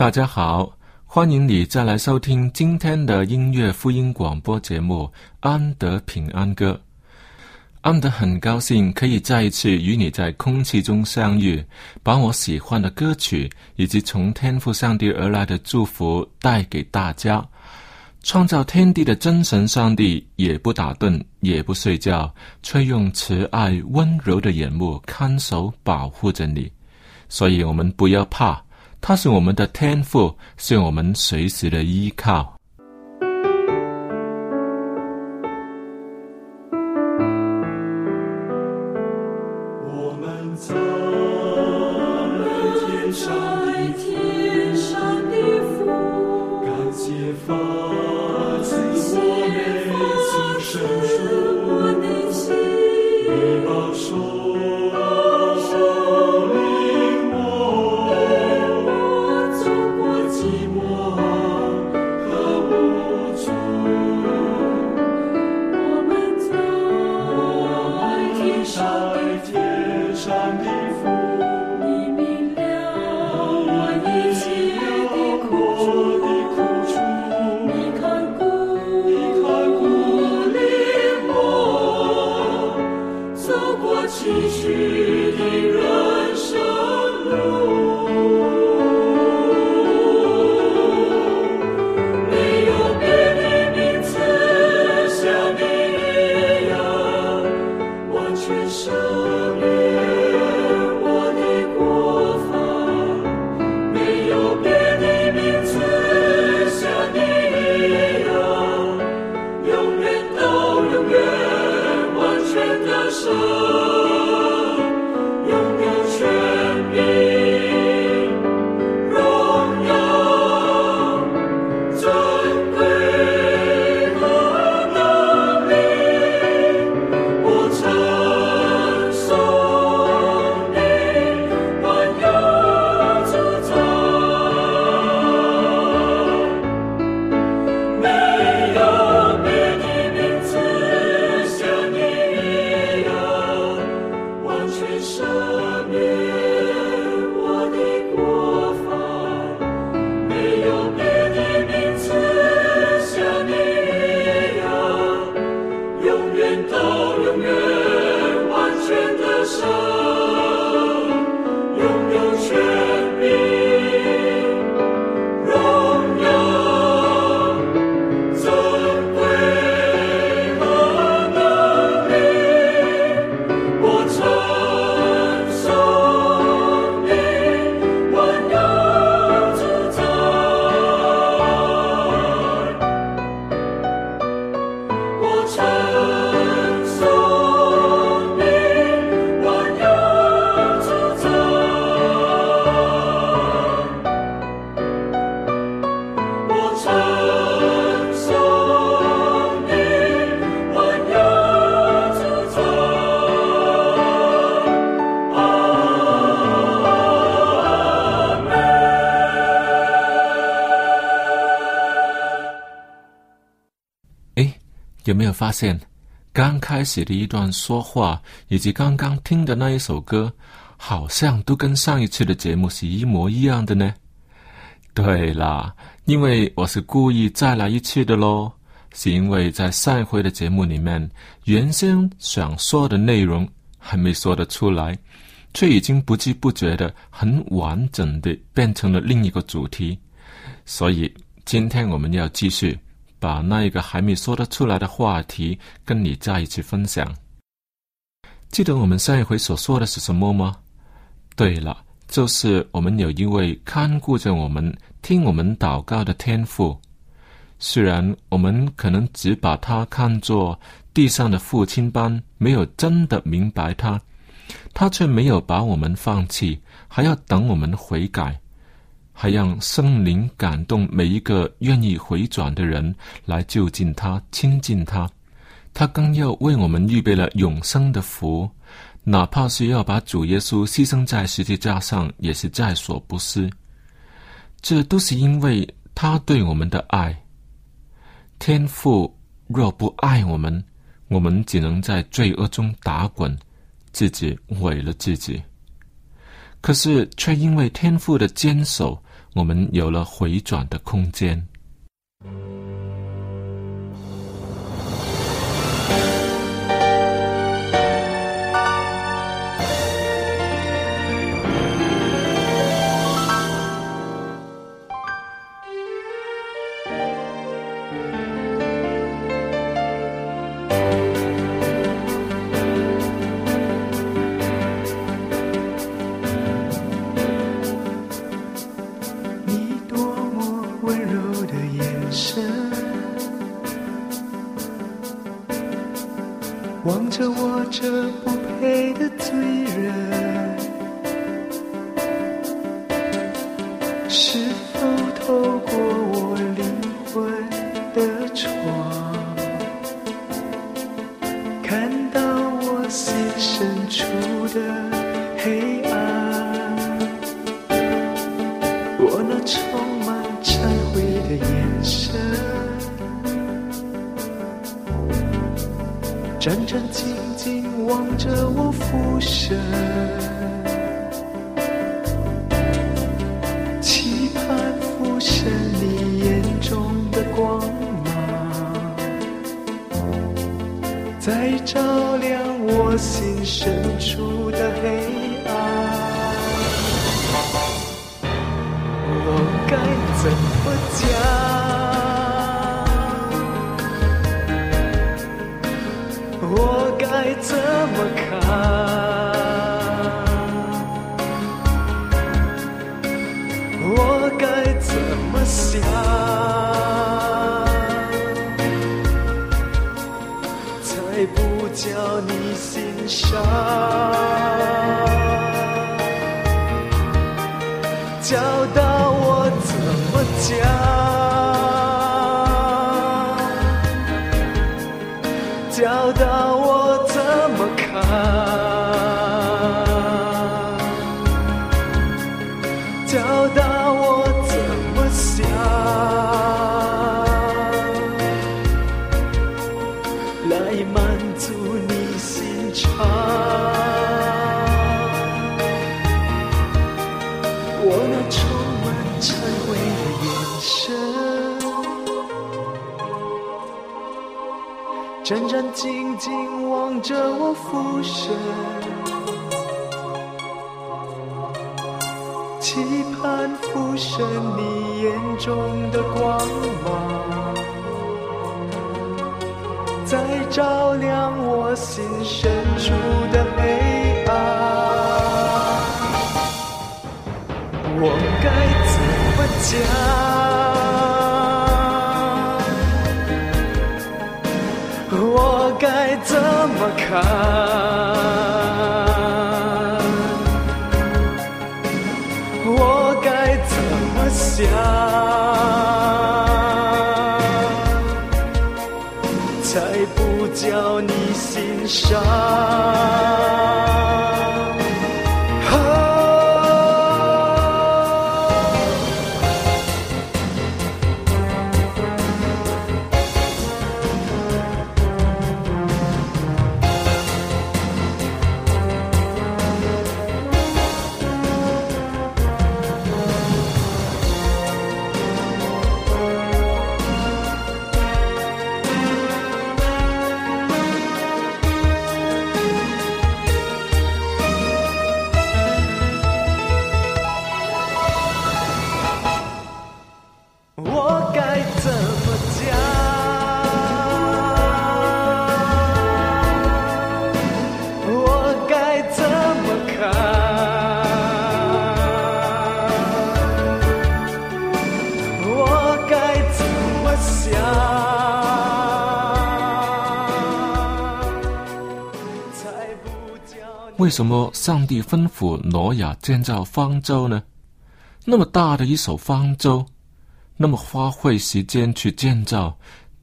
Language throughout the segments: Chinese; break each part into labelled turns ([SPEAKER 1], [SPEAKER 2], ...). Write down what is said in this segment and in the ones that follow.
[SPEAKER 1] 大家好，欢迎你再来收听今天的音乐福音广播节目《安德平安歌》。安德很高兴可以再一次与你在空气中相遇，把我喜欢的歌曲以及从天父上帝而来的祝福带给大家。创造天地的真神上帝也不打盹，也不睡觉，却用慈爱温柔的眼目看守保护着你。所以，我们不要怕。它是我们的天赋，是我们随时的依靠。寂寞。有没有发现，刚开始的一段说话，以及刚刚听的那一首歌，好像都跟上一次的节目是一模一样的呢？对啦，因为我是故意再来一次的喽，是因为在上一回的节目里面，原先想说的内容还没说得出来，却已经不知不觉的很完整的变成了另一个主题，所以今天我们要继续把那一个还没说得出来的话题跟你在一起分享。记得我们上一回所说的是什么吗？对了。就是我们有一位看顾着我们、听我们祷告的天父，虽然我们可能只把他看作地上的父亲般，没有真的明白他，他却没有把我们放弃，还要等我们悔改，还让圣灵感动每一个愿意回转的人来就近他、亲近他，他更要为我们预备了永生的福。哪怕是要把主耶稣牺牲在十字架上，也是在所不惜。这都是因为他对我们的爱。天父若不爱我们，我们只能在罪恶中打滚，自己毁了自己。可是，却因为天父的坚守，我们有了回转的空间。
[SPEAKER 2] 身望着我这不配的罪人。伤？兢兢望着我俯身，期盼俯身你眼中的光芒，在照亮我心深处的黑暗。我该怎么讲？怎么看？我该怎么想？才不叫你心伤？
[SPEAKER 1] 为什么上帝吩咐挪亚建造方舟呢？那么大的一艘方舟，那么花费时间去建造，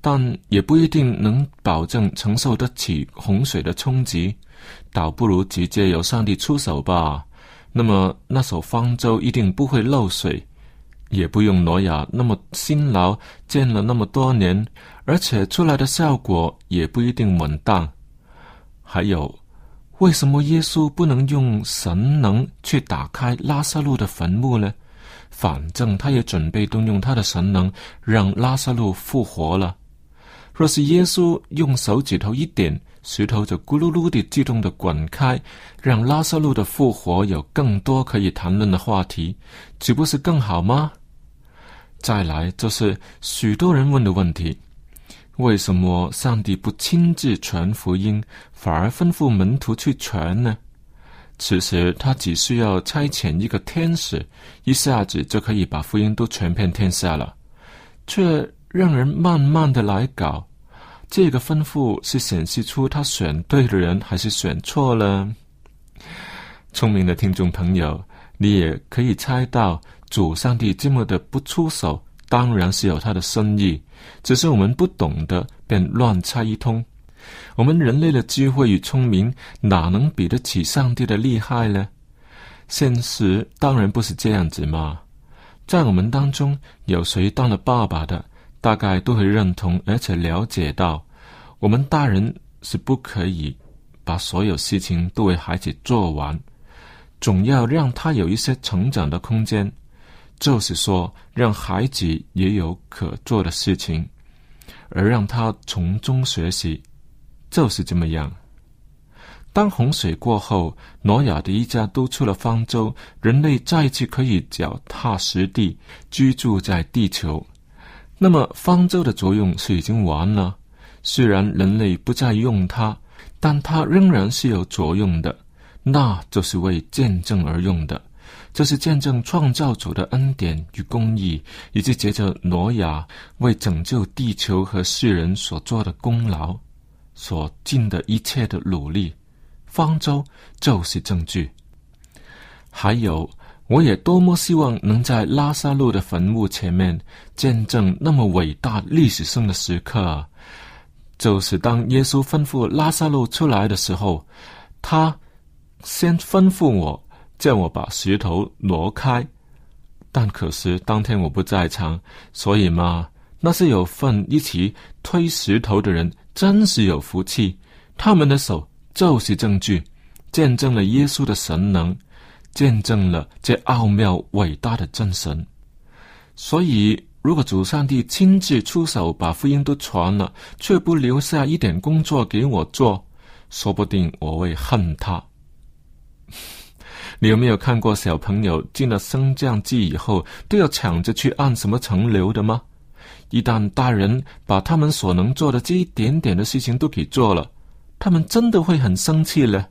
[SPEAKER 1] 但也不一定能保证承受得起洪水的冲击，倒不如直接由上帝出手吧。那么那艘方舟一定不会漏水，也不用挪亚那么辛劳建了那么多年，而且出来的效果也不一定稳当。还有。为什么耶稣不能用神能去打开拉萨路的坟墓呢？反正他也准备动用他的神能让拉萨路复活了。若是耶稣用手指头一点，石头就咕噜噜地自动的滚开，让拉萨路的复活有更多可以谈论的话题，岂不是更好吗？再来就是许多人问的问题。为什么上帝不亲自传福音，反而吩咐门徒去传呢？其实他只需要差遣一个天使，一下子就可以把福音都传遍天下了，却让人慢慢的来搞。这个吩咐是显示出他选对的人，还是选错了？聪明的听众朋友，你也可以猜到，主上帝这么的不出手。当然是有他的深意，只是我们不懂得，便乱猜一通。我们人类的智慧与聪明，哪能比得起上帝的厉害呢？现实当然不是这样子嘛。在我们当中，有谁当了爸爸的，大概都会认同，而且了解到，我们大人是不可以把所有事情都为孩子做完，总要让他有一些成长的空间。就是说，让孩子也有可做的事情，而让他从中学习，就是这么样。当洪水过后，挪亚的一家都出了方舟，人类再次可以脚踏实地居住在地球。那么，方舟的作用是已经完了。虽然人类不再用它，但它仍然是有作用的，那就是为见证而用的。这是见证创造主的恩典与公义，以及接着挪亚为拯救地球和世人所做的功劳，所尽的一切的努力。方舟就是证据。还有，我也多么希望能在拉萨路的坟墓前面见证那么伟大历史性的时刻，就是当耶稣吩咐拉萨路出来的时候，他先吩咐我。叫我把石头挪开，但可是当天我不在场，所以嘛，那些有份一起推石头的人真是有福气，他们的手就是证据，见证了耶稣的神能，见证了这奥妙伟大的真神。所以，如果主上帝亲自出手把福音都传了，却不留下一点工作给我做，说不定我会恨他。你有没有看过小朋友进了升降机以后都要抢着去按什么层流的吗？一旦大人把他们所能做的这一点点的事情都给做了，他们真的会很生气了，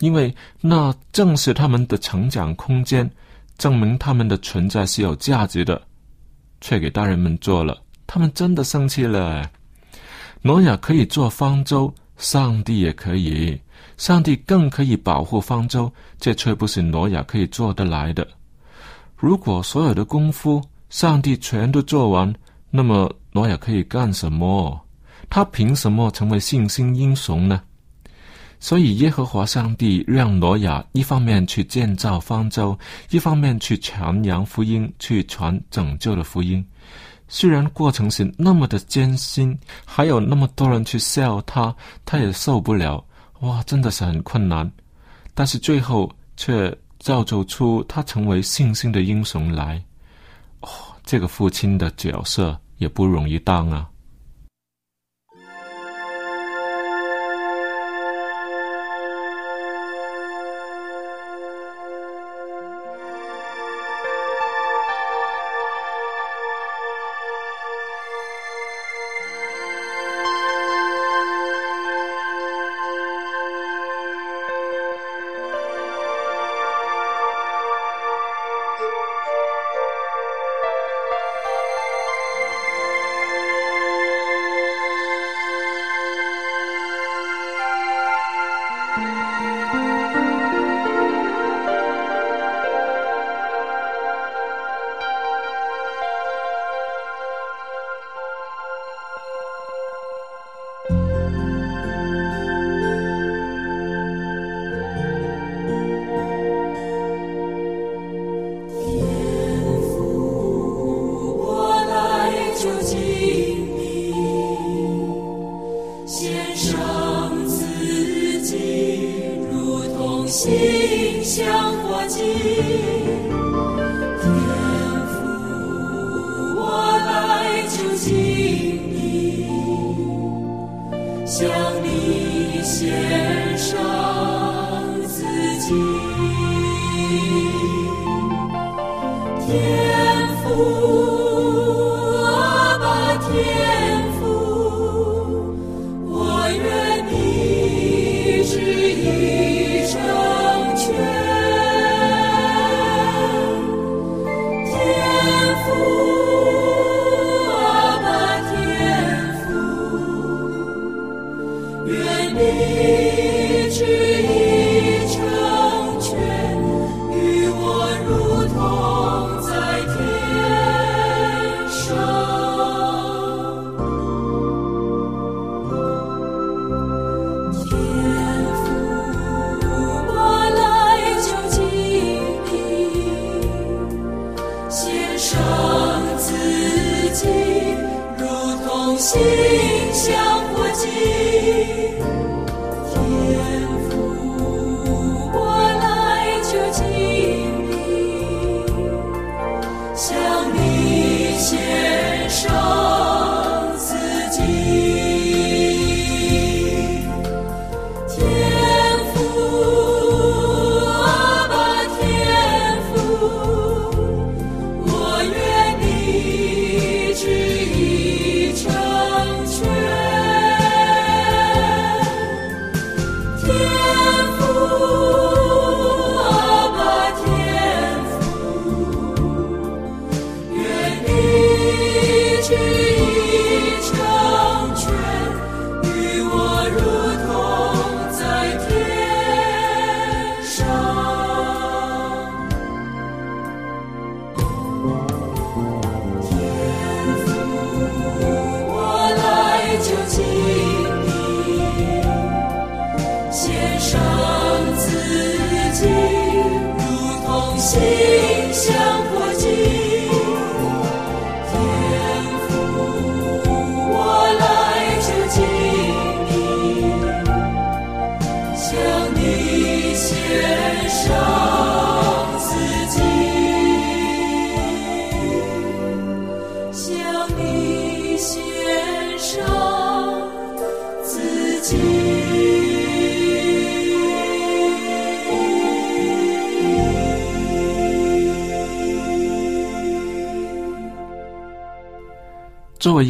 [SPEAKER 1] 因为那正是他们的成长空间，证明他们的存在是有价值的，却给大人们做了，他们真的生气了。挪亚可以做方舟，上帝也可以。上帝更可以保护方舟，这却不是挪亚可以做得来的。如果所有的功夫上帝全都做完，那么挪亚可以干什么？他凭什么成为信心英雄呢？所以耶和华上帝让挪亚一方面去建造方舟，一方面去传扬福音，去传拯救的福音。虽然过程是那么的艰辛，还有那么多人去笑他，他也受不了。哇，真的是很困难，但是最后却造就出他成为信心的英雄来。哦，这个父亲的角色也不容易当啊。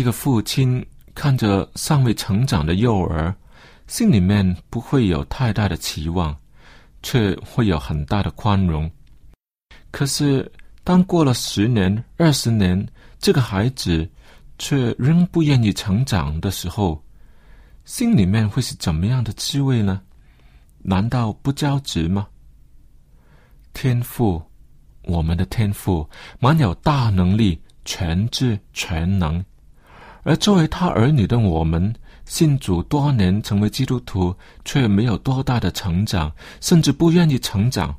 [SPEAKER 1] 个父亲，看着尚未成长的幼儿，心里面不会有太大的期望，却会有很大的宽容。可是，当过了十年、二十年，这个孩子却仍不愿意成长的时候，心里面会是怎么样的滋味呢？难道不焦急吗？天赋，我们的天赋，满有大能力、全知全能。而作为他儿女的我们，信主多年，成为基督徒，却没有多大的成长，甚至不愿意成长，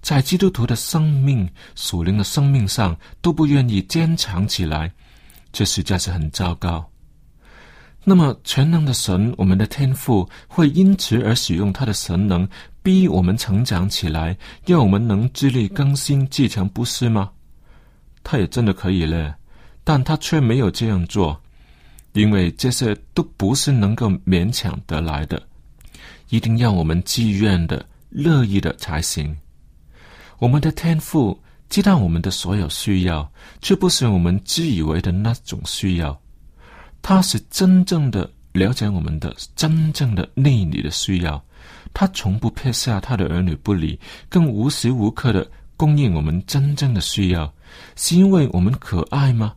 [SPEAKER 1] 在基督徒的生命、属灵的生命上都不愿意坚强起来，这实在是很糟糕。那么，全能的神，我们的天父，会因此而使用他的神能，逼我们成长起来，让我们能自力更新、继承，不是吗？他也真的可以嘞，但他却没有这样做。因为这些都不是能够勉强得来的，一定要我们自愿的、乐意的才行。我们的天赋知道我们的所有需要，却不是我们自以为的那种需要。他是真正的了解我们的真正的内里的需要，他从不撇下他的儿女不理，更无时无刻的供应我们真正的需要。是因为我们可爱吗？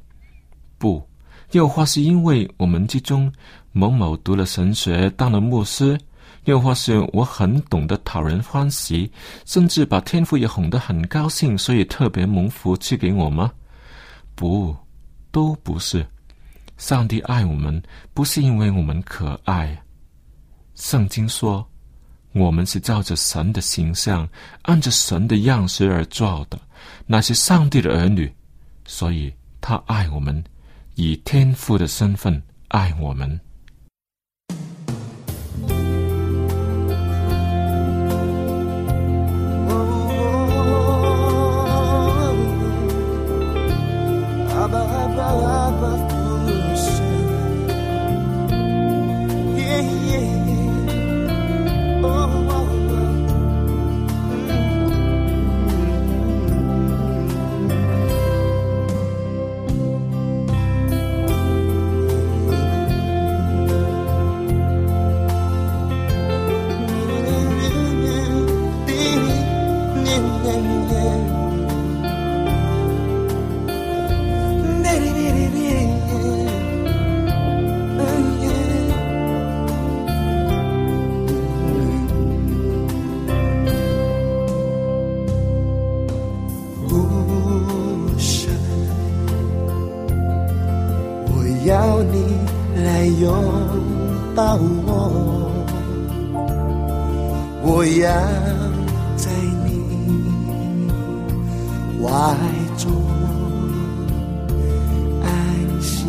[SPEAKER 1] 不。又或是因为我们之中某某读了神学，当了牧师；又或是我很懂得讨人欢喜，甚至把天赋也哄得很高兴，所以特别蒙福赐给我吗？不，都不是。上帝爱我们，不是因为我们可爱。圣经说，我们是照着神的形象，按着神的样式而造的，那是上帝的儿女，所以他爱我们。以天父的身份爱我们。
[SPEAKER 3] 抱我，我要在你怀中安息。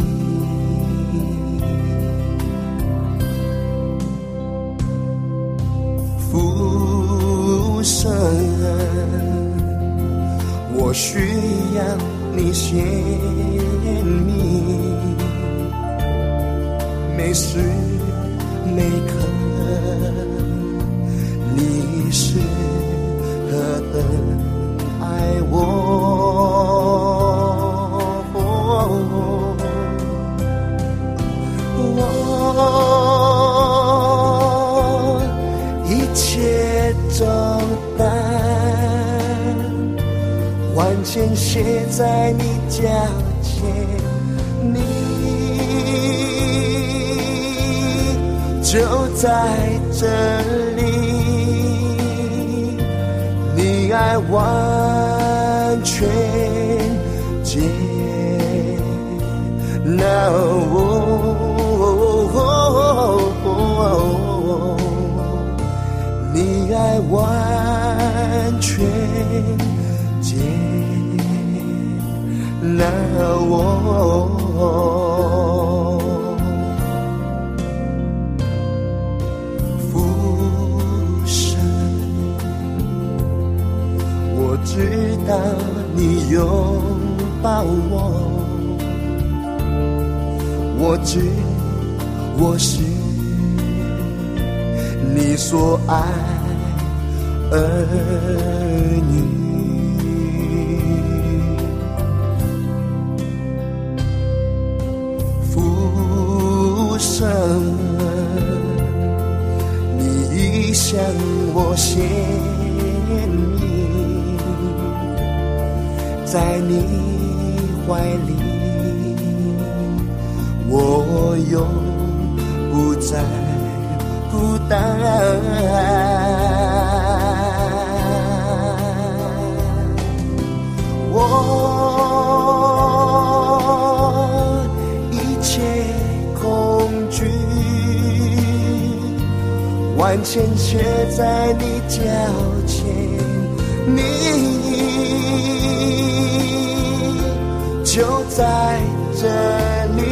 [SPEAKER 3] 父神，我需要你怜悯。没事每刻，你是何等爱我。我一切重担，完全卸在你脚前，你就在这里，你爱完全接纳我，你爱完全接纳我。我知道你拥抱我，我知我是你所爱儿女。父神，你向我献，在你怀里，我永不再孤单。我一切恐惧，完全却在你脚前，你就在这里，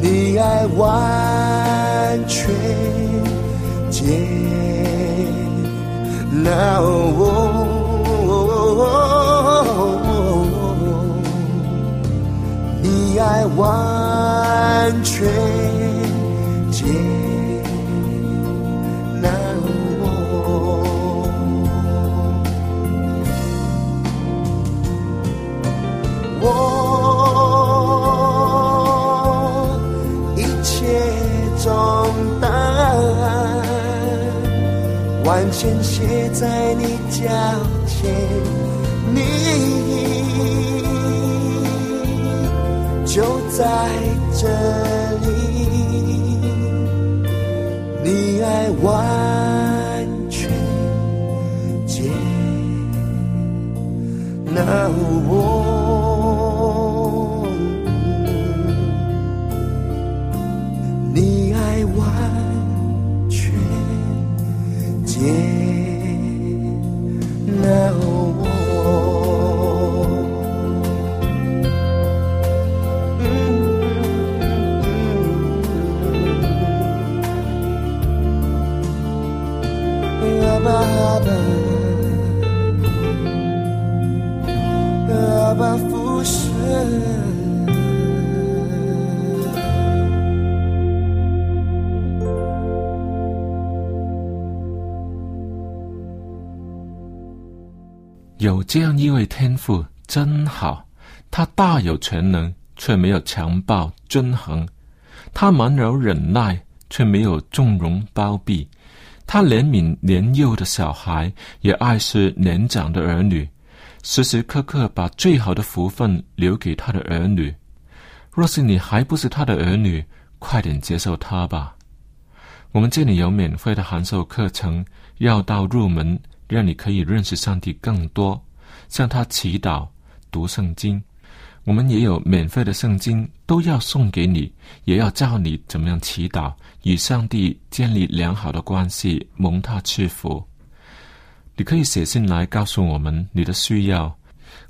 [SPEAKER 3] 你爱完全接纳我。你爱完全完全卸在你脚前，你。就在这里，你爱完全接纳我，
[SPEAKER 1] 这样一位天父真好，他大有全能，却没有强暴均衡；他满柔忍耐，却没有纵容包庇；他怜悯年幼的小孩，也爱惜年长的儿女，时时刻刻把最好的福分留给他的儿女。若是你还不是他的儿女，快点接受他吧。我们这里有免费的函授课程，要到入门，让你可以认识上帝更多，向他祈祷、读圣经。我们也有免费的圣经，都要送给你，也要教你怎么样祈祷，与上帝建立良好的关系，蒙他赐福。你可以写信来告诉我们你的需要。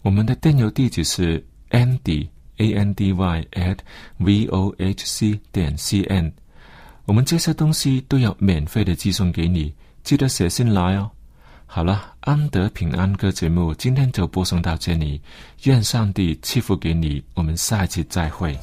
[SPEAKER 1] 我们的电邮地址是 andy a n d y at v o h c 点 c n。我们这些东西都要免费的寄送给你，记得写信来哦。好了，安德平安歌节目今天就播送到这里，愿上帝赐福给你，我们下一期再会。